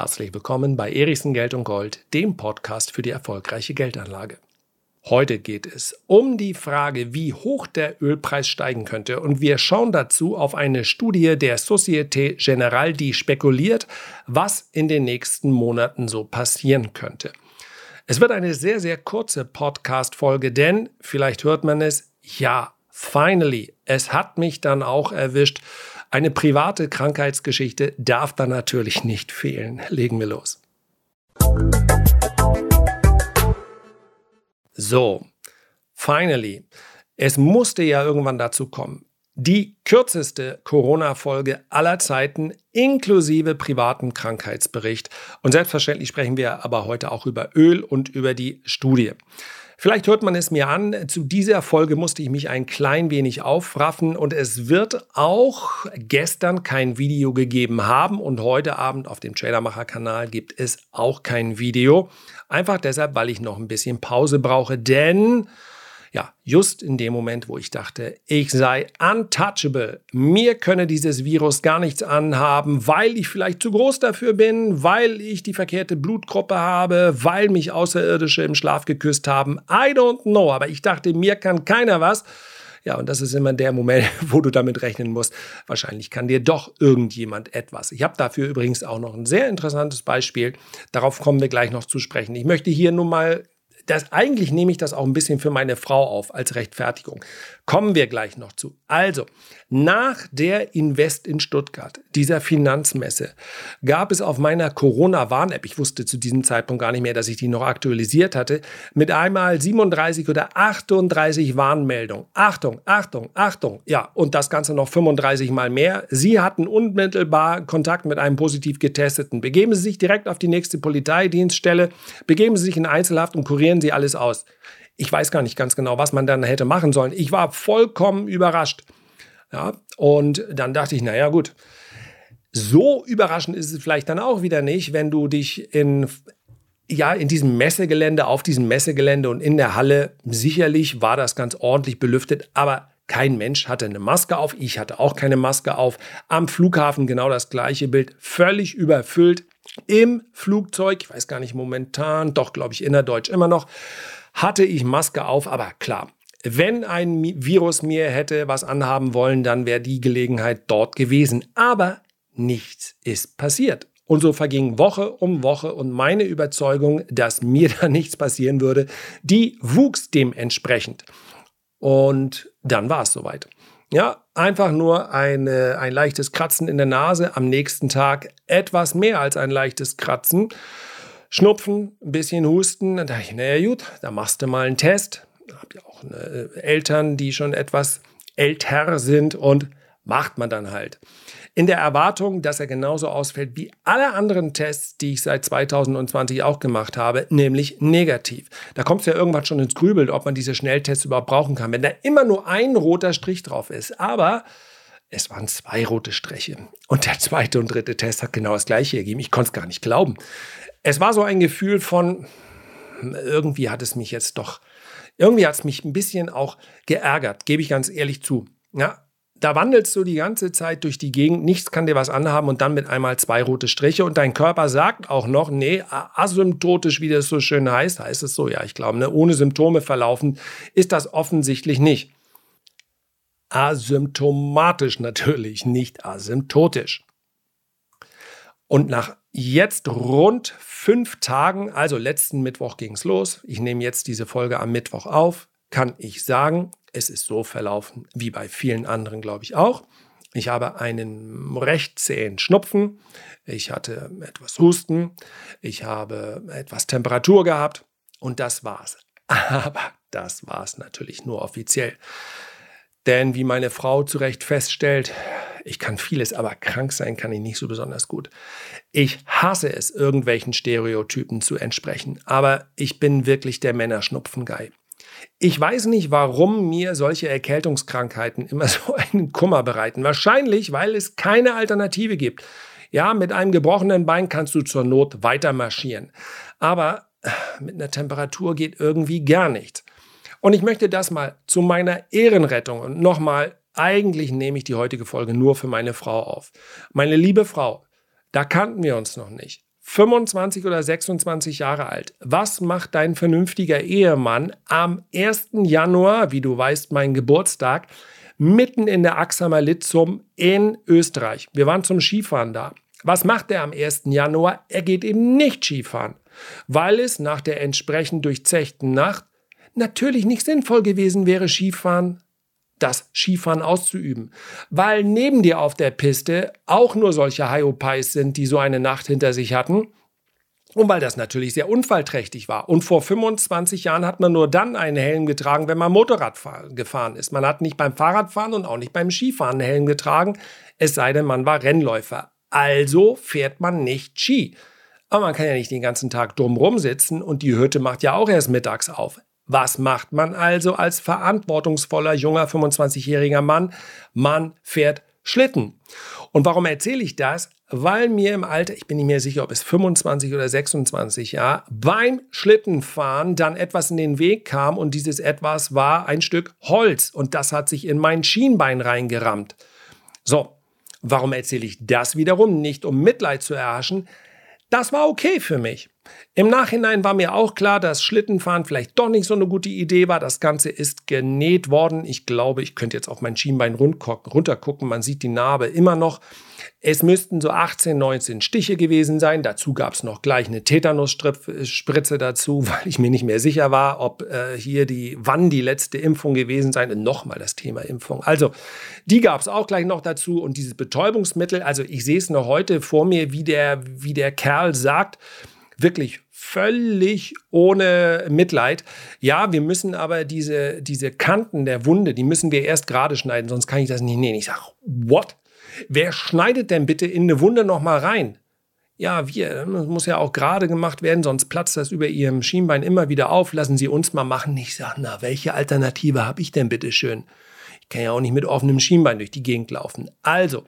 Herzlich willkommen bei Erichsen Geld und Gold, dem Podcast für die erfolgreiche Geldanlage. Heute geht es um die Frage, wie hoch der Ölpreis steigen könnte und wir schauen dazu auf eine Studie der Societe Generale, die spekuliert, was in den nächsten Monaten so passieren könnte. Es wird eine sehr, sehr kurze Podcast-Folge, denn vielleicht hört man es, ja, finally, es hat mich dann auch erwischt. Eine private Krankheitsgeschichte darf da natürlich nicht fehlen. Legen wir los. So, finally. Es musste ja irgendwann dazu kommen. Die kürzeste Corona-Folge aller Zeiten inklusive privaten Krankheitsbericht. Und selbstverständlich sprechen wir aber heute auch über Öl und über die Studie. Vielleicht hört man es mir an, zu dieser Folge musste ich mich ein klein wenig aufraffen und es wird auch gestern kein Video gegeben haben und heute Abend auf dem Tradermacher-Kanal gibt es auch kein Video. Einfach deshalb, weil ich noch ein bisschen Pause brauche, denn ja, just in dem Moment, wo ich dachte, ich sei untouchable, mir könne dieses Virus gar nichts anhaben, weil ich vielleicht zu groß dafür bin, weil ich die verkehrte Blutgruppe habe, weil mich Außerirdische im Schlaf geküsst haben. I don't know, aber ich dachte, mir kann keiner was. Ja, und das ist immer der Moment, wo du damit rechnen musst. Wahrscheinlich kann dir doch irgendjemand etwas. Ich habe dafür übrigens auch noch ein sehr interessantes Beispiel. Darauf kommen wir gleich noch zu sprechen. Ich möchte hier nun mal das, eigentlich nehme ich das auch ein bisschen für meine Frau auf als Rechtfertigung. Kommen wir gleich noch zu. Also, nach der Invest in Stuttgart, dieser Finanzmesse, gab es auf meiner Corona-Warn-App, ich wusste zu diesem Zeitpunkt gar nicht mehr, dass ich die noch aktualisiert hatte, mit einmal 37 oder 38 Warnmeldungen. Achtung, Achtung, Achtung. Ja, und das Ganze noch 35 Mal mehr. Sie hatten unmittelbar Kontakt mit einem positiv getesteten. Begeben Sie sich direkt auf die nächste Polizeidienststelle, begeben Sie sich in Einzelhaft und kurieren Sie alles aus. Ich weiß gar nicht ganz genau, was man dann hätte machen sollen. Ich war vollkommen überrascht. Ja, und dann dachte ich, naja, gut. So überraschend ist es vielleicht dann auch wieder nicht, wenn du dich in, ja, in diesem Messegelände, auf diesem Messegelände und in der Halle, sicherlich war das ganz ordentlich belüftet, aber kein Mensch hatte eine Maske auf. Ich hatte auch keine Maske auf. Am Flughafen genau das gleiche Bild, völlig überfüllt. Im Flugzeug, ich weiß gar nicht momentan, doch glaube ich innerdeutsch immer noch hatte ich Maske auf, aber klar, wenn ein Virus mir hätte was anhaben wollen, dann wäre die Gelegenheit dort gewesen. Aber nichts ist passiert. Und so verging Woche um Woche und meine Überzeugung, dass mir da nichts passieren würde, die wuchs dementsprechend. Und dann war es soweit. Ja, einfach nur eine, ein leichtes Kratzen in der Nase, am nächsten Tag etwas mehr als ein leichtes Kratzen. Schnupfen, ein bisschen Husten. Dann dachte ich, naja gut, da machst du mal einen Test. Ich habe ja auch eine, äh, Eltern, die schon etwas älter sind und macht man dann halt. In der Erwartung, dass er genauso ausfällt wie alle anderen Tests, die ich seit 2020 auch gemacht habe, nämlich negativ. Da kommt es ja irgendwann schon ins Grübeln, ob man diese Schnelltests überhaupt brauchen kann, wenn da immer nur ein roter Strich drauf ist. Aber es waren zwei rote Striche. Und der zweite und dritte Test hat genau das gleiche ergeben. Ich konnte es gar nicht glauben. Es war so ein Gefühl von, irgendwie hat es mich jetzt doch, irgendwie hat es mich ein bisschen auch geärgert, gebe ich ganz ehrlich zu. Ja, da wandelst du die ganze Zeit durch die Gegend, nichts kann dir was anhaben und dann mit einmal zwei rote Striche und dein Körper sagt auch noch, nee, asymptotisch, wie das so schön heißt, heißt es so, ja, ich glaube, ne, ohne Symptome verlaufen, ist das offensichtlich nicht. Asymptomatisch natürlich, nicht asymptotisch. Und nach jetzt rund fünf Tagen, also letzten Mittwoch ging es los, ich nehme jetzt diese Folge am Mittwoch auf, kann ich sagen, es ist so verlaufen wie bei vielen anderen, glaube ich auch. Ich habe einen recht zähen Schnupfen, ich hatte etwas Husten, ich habe etwas Temperatur gehabt und das war's. Aber das war's natürlich nur offiziell. Denn wie meine Frau zu Recht feststellt, ich kann vieles, aber krank sein kann ich nicht so besonders gut. Ich hasse es, irgendwelchen Stereotypen zu entsprechen, aber ich bin wirklich der Männerschnupfen-Guy. Ich weiß nicht, warum mir solche Erkältungskrankheiten immer so einen Kummer bereiten. Wahrscheinlich, weil es keine Alternative gibt. Ja, mit einem gebrochenen Bein kannst du zur Not weiter marschieren. Aber äh, mit einer Temperatur geht irgendwie gar nichts. Und ich möchte das mal zu meiner Ehrenrettung und nochmal eigentlich nehme ich die heutige Folge nur für meine Frau auf. Meine liebe Frau, da kannten wir uns noch nicht. 25 oder 26 Jahre alt. Was macht dein vernünftiger Ehemann am 1. Januar, wie du weißt, mein Geburtstag, mitten in der Axamer Litzum in Österreich? Wir waren zum Skifahren da. Was macht er am 1. Januar? Er geht eben nicht Skifahren, weil es nach der entsprechend durchzechten Nacht natürlich nicht sinnvoll gewesen wäre, Skifahren das Skifahren auszuüben. Weil neben dir auf der Piste auch nur solche Hyopies sind, die so eine Nacht hinter sich hatten. Und weil das natürlich sehr unfallträchtig war. Und vor 25 Jahren hat man nur dann einen Helm getragen, wenn man Motorrad gefahren ist. Man hat nicht beim Fahrradfahren und auch nicht beim Skifahren einen Helm getragen, es sei denn, man war Rennläufer. Also fährt man nicht Ski. Aber man kann ja nicht den ganzen Tag drumrum sitzen und die Hütte macht ja auch erst mittags auf. Was macht man also als verantwortungsvoller junger 25-jähriger Mann? Man fährt Schlitten. Und warum erzähle ich das? Weil mir im Alter, ich bin nicht mehr sicher, ob es 25 oder 26 Jahre, beim Schlittenfahren dann etwas in den Weg kam und dieses etwas war ein Stück Holz und das hat sich in mein Schienbein reingerammt. So, warum erzähle ich das wiederum? Nicht um Mitleid zu erhaschen. Das war okay für mich. Im Nachhinein war mir auch klar, dass Schlittenfahren vielleicht doch nicht so eine gute Idee war. Das Ganze ist genäht worden. Ich glaube, ich könnte jetzt auf mein Schienbein runtergucken. Man sieht die Narbe immer noch. Es müssten so 18, 19 Stiche gewesen sein. Dazu gab es noch gleich eine Tetanusspritze dazu, weil ich mir nicht mehr sicher war, ob äh, hier die, wann die letzte Impfung gewesen sein. Nochmal das Thema Impfung. Also, die gab es auch gleich noch dazu. Und dieses Betäubungsmittel, also ich sehe es noch heute vor mir, wie der, wie der Kerl sagt, wirklich völlig ohne Mitleid. Ja, wir müssen aber diese, diese Kanten der Wunde, die müssen wir erst gerade schneiden, sonst kann ich das nicht nehmen. Ich sage, what? Wer schneidet denn bitte in eine Wunde nochmal rein? Ja, wir, das muss ja auch gerade gemacht werden, sonst platzt das über Ihrem Schienbein immer wieder auf. Lassen Sie uns mal machen. Ich sage, na, welche Alternative habe ich denn bitte schön? Ich kann ja auch nicht mit offenem Schienbein durch die Gegend laufen. Also,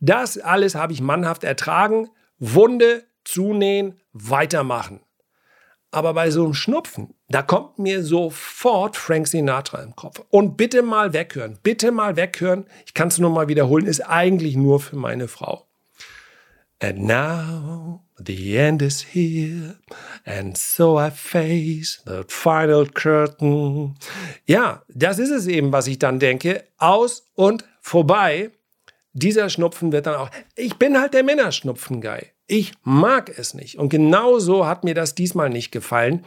das alles habe ich mannhaft ertragen. Wunde zunähen, weitermachen. Aber bei so einem Schnupfen, da kommt mir sofort Frank Sinatra im Kopf. Und bitte mal weghören, bitte mal weghören. Ich kann es nur mal wiederholen, ist eigentlich nur für meine Frau. And now the end is here, and so I face the final curtain. Ja, das ist es eben, was ich dann denke. Aus und vorbei. Dieser Schnupfen wird dann auch. Ich bin halt der Männerschnupfen-Guy. Ich mag es nicht. Und genau so hat mir das diesmal nicht gefallen.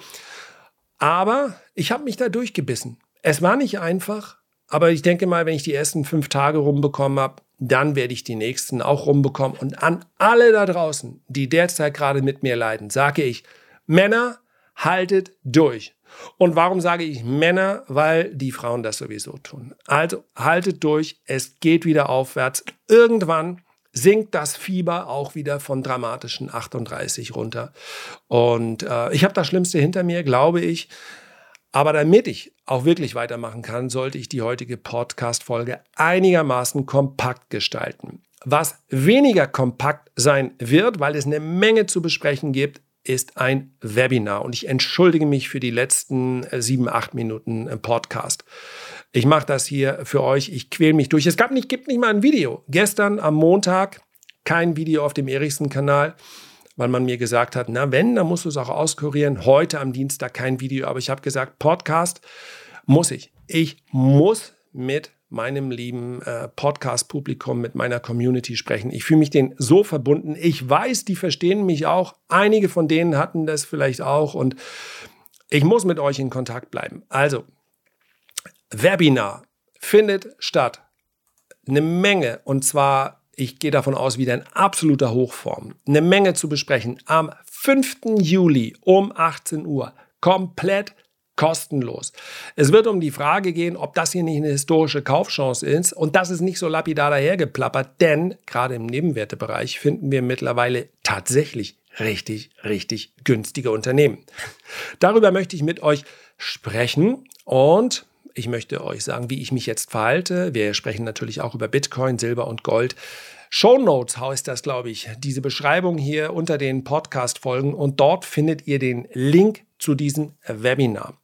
Aber ich habe mich da durchgebissen. Es war nicht einfach, aber ich denke mal, wenn ich die ersten fünf Tage rumbekommen habe, dann werde ich die nächsten auch rumbekommen. Und an alle da draußen, die derzeit gerade mit mir leiden, sage ich, Männer, haltet durch. Und warum sage ich Männer? Weil die Frauen das sowieso tun. Also haltet durch, es geht wieder aufwärts. Irgendwann sinkt das Fieber auch wieder von dramatischen 38 runter. Und äh, ich habe das Schlimmste hinter mir, glaube ich. Aber damit ich auch wirklich weitermachen kann, sollte ich die heutige Podcast-Folge einigermaßen kompakt gestalten. Was weniger kompakt sein wird, weil es eine Menge zu besprechen gibt, ist ein Webinar. Und ich entschuldige mich für die letzten äh, sieben, acht Minuten äh, Podcast. Ich mache das hier für euch. Ich quäle mich durch. Es gab nicht, gibt nicht mal ein Video. Gestern am Montag kein Video auf dem Erichsen-Kanal, weil man mir gesagt hat, na wenn, dann musst du es auch auskurieren. Heute am Dienstag kein Video, aber ich habe gesagt, Podcast muss ich. Ich muss mit meinem lieben äh, Podcast-Publikum, mit meiner Community sprechen. Ich fühle mich denen so verbunden. Ich weiß, die verstehen mich auch. Einige von denen hatten das vielleicht auch und ich muss mit euch in Kontakt bleiben. Also, Webinar findet statt. Eine Menge und zwar, ich gehe davon aus, wieder in absoluter Hochform. Eine Menge zu besprechen am 5. Juli um 18 Uhr. Komplett kostenlos. Es wird um die Frage gehen, ob das hier nicht eine historische Kaufchance ist. Und das ist nicht so lapidar dahergeplappert, denn gerade im Nebenwertebereich finden wir mittlerweile tatsächlich richtig, richtig günstige Unternehmen. Darüber möchte ich mit euch sprechen und ich möchte euch sagen, wie ich mich jetzt verhalte. Wir sprechen natürlich auch über Bitcoin, Silber und Gold. Show Notes heißt das, glaube ich, diese Beschreibung hier unter den Podcast-Folgen und dort findet ihr den Link zu diesem Webinar.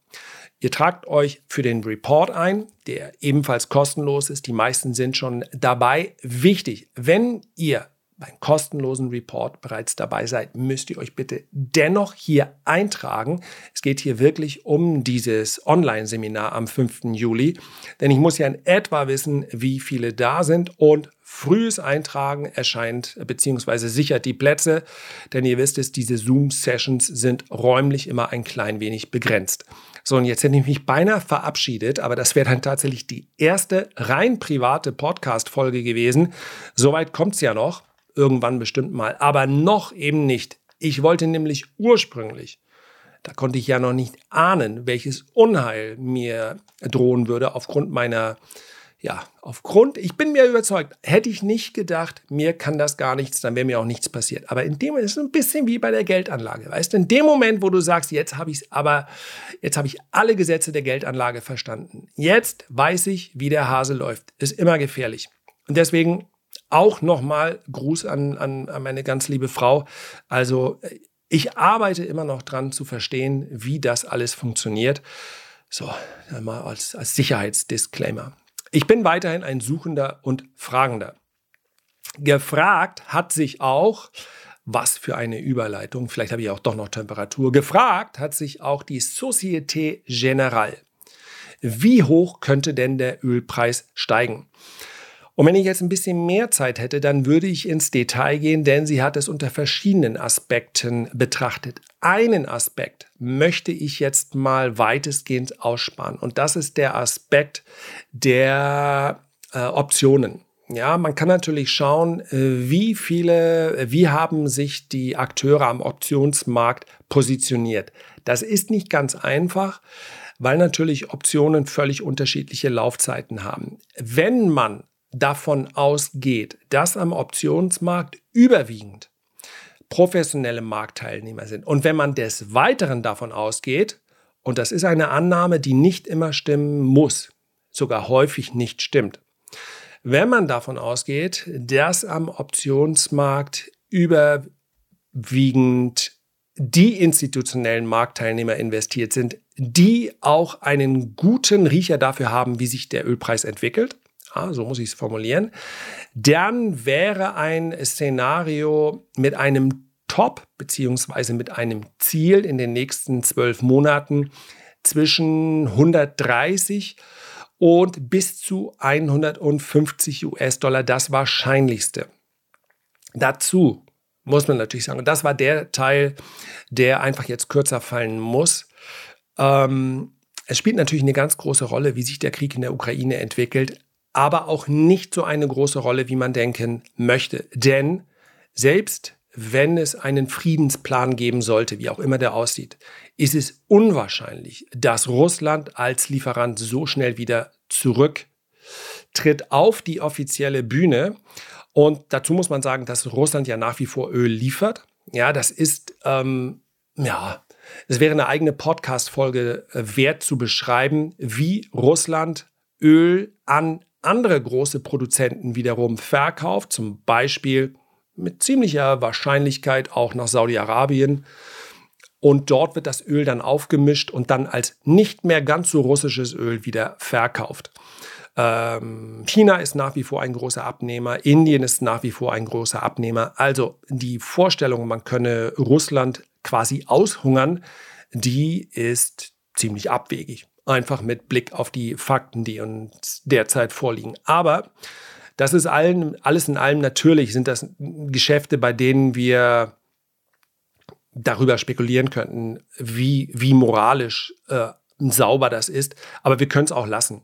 Ihr tragt euch für den Report ein, der ebenfalls kostenlos ist. Die meisten sind schon dabei. Wichtig, wenn ihr beim kostenlosen Report bereits dabei seid, müsst ihr euch bitte dennoch hier eintragen. Es geht hier wirklich um dieses Online-Seminar am 5. Juli, denn ich muss ja in etwa wissen, wie viele da sind und frühes Eintragen erscheint bzw. sichert die Plätze, denn ihr wisst es, diese Zoom-Sessions sind räumlich immer ein klein wenig begrenzt. So, und jetzt hätte ich mich beinahe verabschiedet, aber das wäre dann tatsächlich die erste rein private Podcast-Folge gewesen. Soweit kommt es ja noch irgendwann bestimmt mal, aber noch eben nicht. Ich wollte nämlich ursprünglich, da konnte ich ja noch nicht ahnen, welches Unheil mir drohen würde aufgrund meiner, ja, aufgrund, ich bin mir überzeugt, hätte ich nicht gedacht, mir kann das gar nichts, dann wäre mir auch nichts passiert. Aber in dem ist es ein bisschen wie bei der Geldanlage, weißt du, in dem Moment, wo du sagst, jetzt habe ich es, aber jetzt habe ich alle Gesetze der Geldanlage verstanden. Jetzt weiß ich, wie der Hase läuft. Ist immer gefährlich. Und deswegen auch nochmal Gruß an, an, an meine ganz liebe Frau. Also ich arbeite immer noch dran zu verstehen, wie das alles funktioniert. So, mal als, als Sicherheitsdisclaimer. Ich bin weiterhin ein Suchender und Fragender. Gefragt hat sich auch, was für eine Überleitung, vielleicht habe ich auch doch noch Temperatur, gefragt hat sich auch die Société Générale. Wie hoch könnte denn der Ölpreis steigen? Und wenn ich jetzt ein bisschen mehr Zeit hätte, dann würde ich ins Detail gehen, denn sie hat es unter verschiedenen Aspekten betrachtet. Einen Aspekt möchte ich jetzt mal weitestgehend aussparen und das ist der Aspekt der äh, Optionen. Ja, man kann natürlich schauen, äh, wie viele, wie haben sich die Akteure am Optionsmarkt positioniert. Das ist nicht ganz einfach, weil natürlich Optionen völlig unterschiedliche Laufzeiten haben. Wenn man davon ausgeht, dass am Optionsmarkt überwiegend professionelle Marktteilnehmer sind. Und wenn man des Weiteren davon ausgeht, und das ist eine Annahme, die nicht immer stimmen muss, sogar häufig nicht stimmt, wenn man davon ausgeht, dass am Optionsmarkt überwiegend die institutionellen Marktteilnehmer investiert sind, die auch einen guten Riecher dafür haben, wie sich der Ölpreis entwickelt, ja, so muss ich es formulieren, dann wäre ein Szenario mit einem Top beziehungsweise mit einem Ziel in den nächsten zwölf Monaten zwischen 130 und bis zu 150 US-Dollar das Wahrscheinlichste. Dazu muss man natürlich sagen, und das war der Teil, der einfach jetzt kürzer fallen muss. Ähm, es spielt natürlich eine ganz große Rolle, wie sich der Krieg in der Ukraine entwickelt aber auch nicht so eine große Rolle, wie man denken möchte. Denn selbst wenn es einen Friedensplan geben sollte, wie auch immer der aussieht, ist es unwahrscheinlich, dass Russland als Lieferant so schnell wieder zurücktritt auf die offizielle Bühne. Und dazu muss man sagen, dass Russland ja nach wie vor Öl liefert. Ja, das ist, ähm, ja, es wäre eine eigene Podcast-Folge äh, wert zu beschreiben, wie Russland Öl an andere große Produzenten wiederum verkauft, zum Beispiel mit ziemlicher Wahrscheinlichkeit auch nach Saudi-Arabien. Und dort wird das Öl dann aufgemischt und dann als nicht mehr ganz so russisches Öl wieder verkauft. Ähm, China ist nach wie vor ein großer Abnehmer, Indien ist nach wie vor ein großer Abnehmer. Also die Vorstellung, man könne Russland quasi aushungern, die ist ziemlich abwegig einfach mit Blick auf die Fakten, die uns derzeit vorliegen. Aber das ist allen, alles in allem natürlich, sind das Geschäfte, bei denen wir darüber spekulieren könnten, wie, wie moralisch äh, sauber das ist. Aber wir können es auch lassen.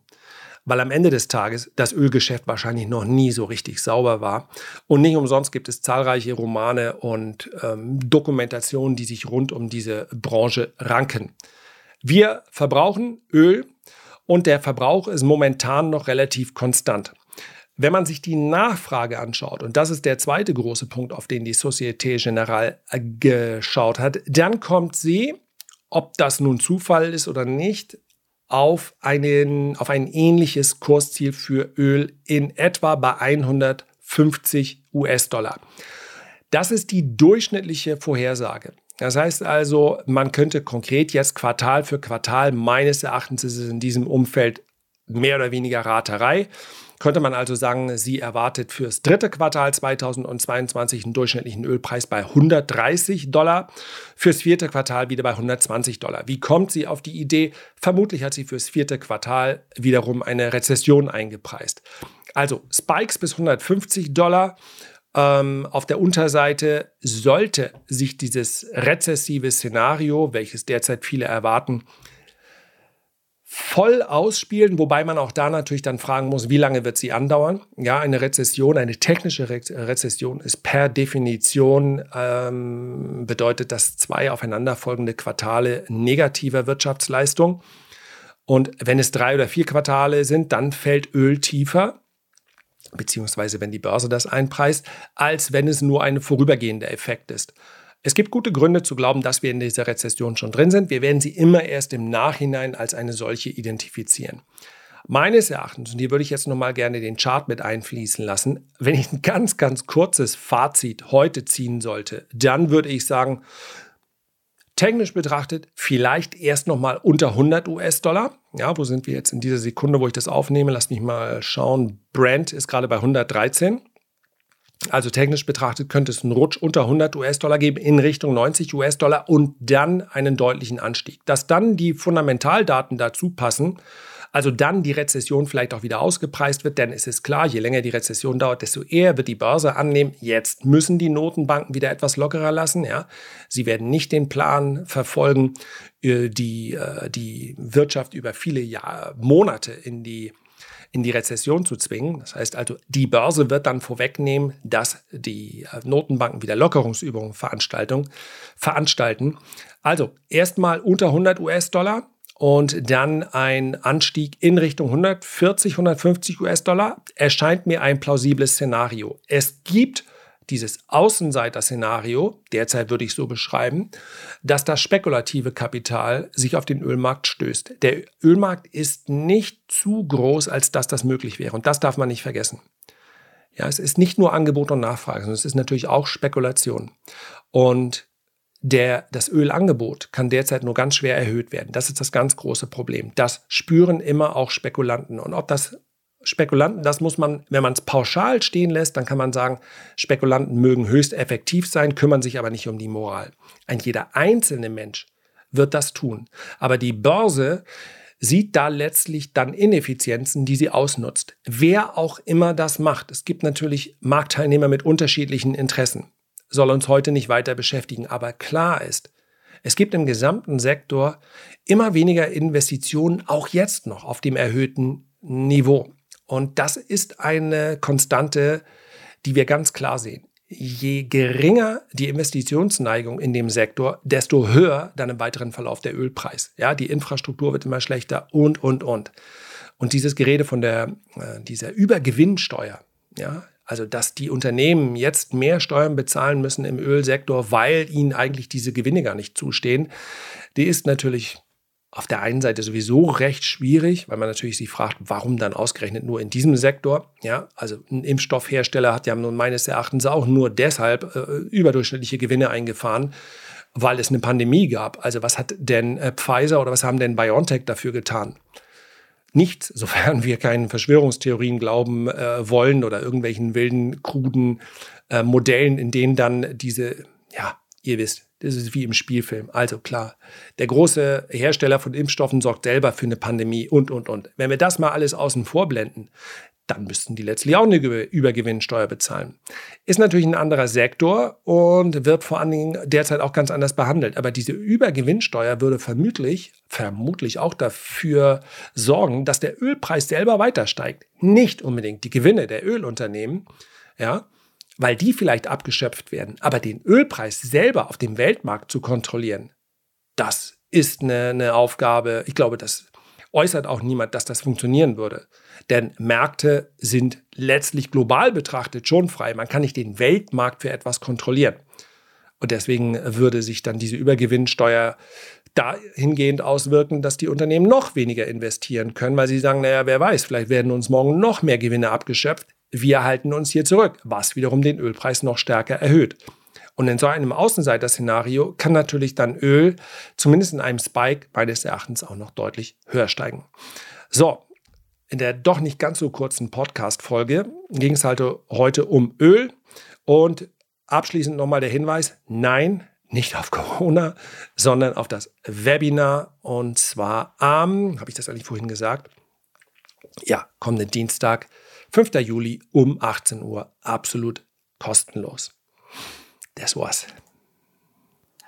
Weil am Ende des Tages das Ölgeschäft wahrscheinlich noch nie so richtig sauber war. Und nicht umsonst gibt es zahlreiche Romane und ähm, Dokumentationen, die sich rund um diese Branche ranken. Wir verbrauchen Öl und der Verbrauch ist momentan noch relativ konstant. Wenn man sich die Nachfrage anschaut, und das ist der zweite große Punkt, auf den die Societe Generale geschaut hat, dann kommt sie, ob das nun Zufall ist oder nicht, auf, einen, auf ein ähnliches Kursziel für Öl in etwa bei 150 US-Dollar. Das ist die durchschnittliche Vorhersage. Das heißt also, man könnte konkret jetzt Quartal für Quartal, meines Erachtens ist es in diesem Umfeld mehr oder weniger Raterei. könnte man also sagen, sie erwartet fürs dritte Quartal 2022 einen durchschnittlichen Ölpreis bei 130 Dollar, fürs vierte Quartal wieder bei 120 Dollar. Wie kommt sie auf die Idee? Vermutlich hat sie fürs vierte Quartal wiederum eine Rezession eingepreist. Also Spikes bis 150 Dollar. Ähm, auf der Unterseite sollte sich dieses rezessive Szenario, welches derzeit viele erwarten, voll ausspielen, wobei man auch da natürlich dann fragen muss, wie lange wird sie andauern? Ja, eine Rezession, eine technische Re Rezession ist per Definition ähm, bedeutet das zwei aufeinanderfolgende Quartale negativer Wirtschaftsleistung. Und wenn es drei oder vier Quartale sind, dann fällt Öl tiefer beziehungsweise wenn die Börse das einpreist, als wenn es nur ein vorübergehender Effekt ist. Es gibt gute Gründe zu glauben, dass wir in dieser Rezession schon drin sind. Wir werden sie immer erst im Nachhinein als eine solche identifizieren. Meines Erachtens, und hier würde ich jetzt nochmal gerne den Chart mit einfließen lassen, wenn ich ein ganz, ganz kurzes Fazit heute ziehen sollte, dann würde ich sagen, technisch betrachtet vielleicht erst nochmal unter 100 US-Dollar. Ja, wo sind wir jetzt in dieser Sekunde, wo ich das aufnehme? Lass mich mal schauen. Brent ist gerade bei 113. Also technisch betrachtet könnte es einen Rutsch unter 100 US-Dollar geben in Richtung 90 US-Dollar und dann einen deutlichen Anstieg. Dass dann die Fundamentaldaten dazu passen, also dann die Rezession vielleicht auch wieder ausgepreist wird, denn es ist klar, je länger die Rezession dauert, desto eher wird die Börse annehmen, jetzt müssen die Notenbanken wieder etwas lockerer lassen. Ja? Sie werden nicht den Plan verfolgen, äh, die, äh, die Wirtschaft über viele Jahr, Monate in die in die Rezession zu zwingen. Das heißt also, die Börse wird dann vorwegnehmen, dass die äh, Notenbanken wieder Lockerungsübungen veranstalten. Also erstmal unter 100 US-Dollar und dann ein Anstieg in Richtung 140, 150 US-Dollar erscheint mir ein plausibles Szenario. Es gibt dieses Außenseiter-Szenario, derzeit würde ich so beschreiben, dass das spekulative Kapital sich auf den Ölmarkt stößt. Der Ölmarkt ist nicht zu groß, als dass das möglich wäre. Und das darf man nicht vergessen. Ja, es ist nicht nur Angebot und Nachfrage, sondern es ist natürlich auch Spekulation. Und der, das Ölangebot kann derzeit nur ganz schwer erhöht werden. Das ist das ganz große Problem. Das spüren immer auch Spekulanten. Und ob das Spekulanten, das muss man, wenn man es pauschal stehen lässt, dann kann man sagen, Spekulanten mögen höchst effektiv sein, kümmern sich aber nicht um die Moral. Ein jeder einzelne Mensch wird das tun. Aber die Börse sieht da letztlich dann Ineffizienzen, die sie ausnutzt. Wer auch immer das macht. Es gibt natürlich Marktteilnehmer mit unterschiedlichen Interessen soll uns heute nicht weiter beschäftigen. Aber klar ist, es gibt im gesamten Sektor immer weniger Investitionen, auch jetzt noch auf dem erhöhten Niveau. Und das ist eine Konstante, die wir ganz klar sehen. Je geringer die Investitionsneigung in dem Sektor, desto höher dann im weiteren Verlauf der Ölpreis. Ja, die Infrastruktur wird immer schlechter und, und, und. Und dieses Gerede von der, äh, dieser Übergewinnsteuer, ja, also, dass die Unternehmen jetzt mehr Steuern bezahlen müssen im Ölsektor, weil ihnen eigentlich diese Gewinne gar nicht zustehen, die ist natürlich auf der einen Seite sowieso recht schwierig, weil man natürlich sich fragt, warum dann ausgerechnet nur in diesem Sektor? Ja, also ein Impfstoffhersteller hat ja nun meines Erachtens auch nur deshalb äh, überdurchschnittliche Gewinne eingefahren, weil es eine Pandemie gab. Also was hat denn äh, Pfizer oder was haben denn BioNTech dafür getan? Nichts, sofern wir keinen Verschwörungstheorien glauben äh, wollen oder irgendwelchen wilden, kruden äh, Modellen, in denen dann diese, ja, ihr wisst, das ist wie im Spielfilm. Also klar, der große Hersteller von Impfstoffen sorgt selber für eine Pandemie und, und, und. Wenn wir das mal alles außen vor blenden, dann müssten die letztlich auch eine Übergewinnsteuer bezahlen. Ist natürlich ein anderer Sektor und wird vor allen Dingen derzeit auch ganz anders behandelt. Aber diese Übergewinnsteuer würde vermutlich, vermutlich auch dafür sorgen, dass der Ölpreis selber weiter steigt. Nicht unbedingt die Gewinne der Ölunternehmen, ja, weil die vielleicht abgeschöpft werden. Aber den Ölpreis selber auf dem Weltmarkt zu kontrollieren, das ist eine, eine Aufgabe. Ich glaube, das äußert auch niemand, dass das funktionieren würde. Denn Märkte sind letztlich global betrachtet schon frei. Man kann nicht den Weltmarkt für etwas kontrollieren. Und deswegen würde sich dann diese Übergewinnsteuer dahingehend auswirken, dass die Unternehmen noch weniger investieren können, weil sie sagen, naja, wer weiß, vielleicht werden uns morgen noch mehr Gewinne abgeschöpft. Wir halten uns hier zurück, was wiederum den Ölpreis noch stärker erhöht. Und in so einem Außenseiter-Szenario kann natürlich dann Öl, zumindest in einem Spike, meines Erachtens auch noch deutlich höher steigen. So, in der doch nicht ganz so kurzen Podcast-Folge ging es halt heute um Öl. Und abschließend nochmal der Hinweis: Nein, nicht auf Corona, sondern auf das Webinar. Und zwar am, habe ich das eigentlich vorhin gesagt? Ja, kommenden Dienstag, 5. Juli um 18 Uhr, absolut kostenlos. Das war's.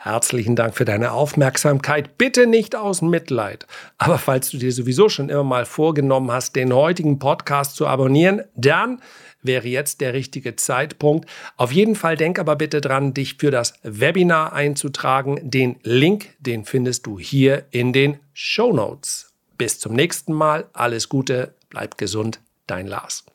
Herzlichen Dank für deine Aufmerksamkeit. Bitte nicht aus Mitleid. Aber falls du dir sowieso schon immer mal vorgenommen hast, den heutigen Podcast zu abonnieren, dann wäre jetzt der richtige Zeitpunkt. Auf jeden Fall denk aber bitte dran, dich für das Webinar einzutragen. Den Link, den findest du hier in den Show Notes. Bis zum nächsten Mal. Alles Gute, bleib gesund, dein Lars.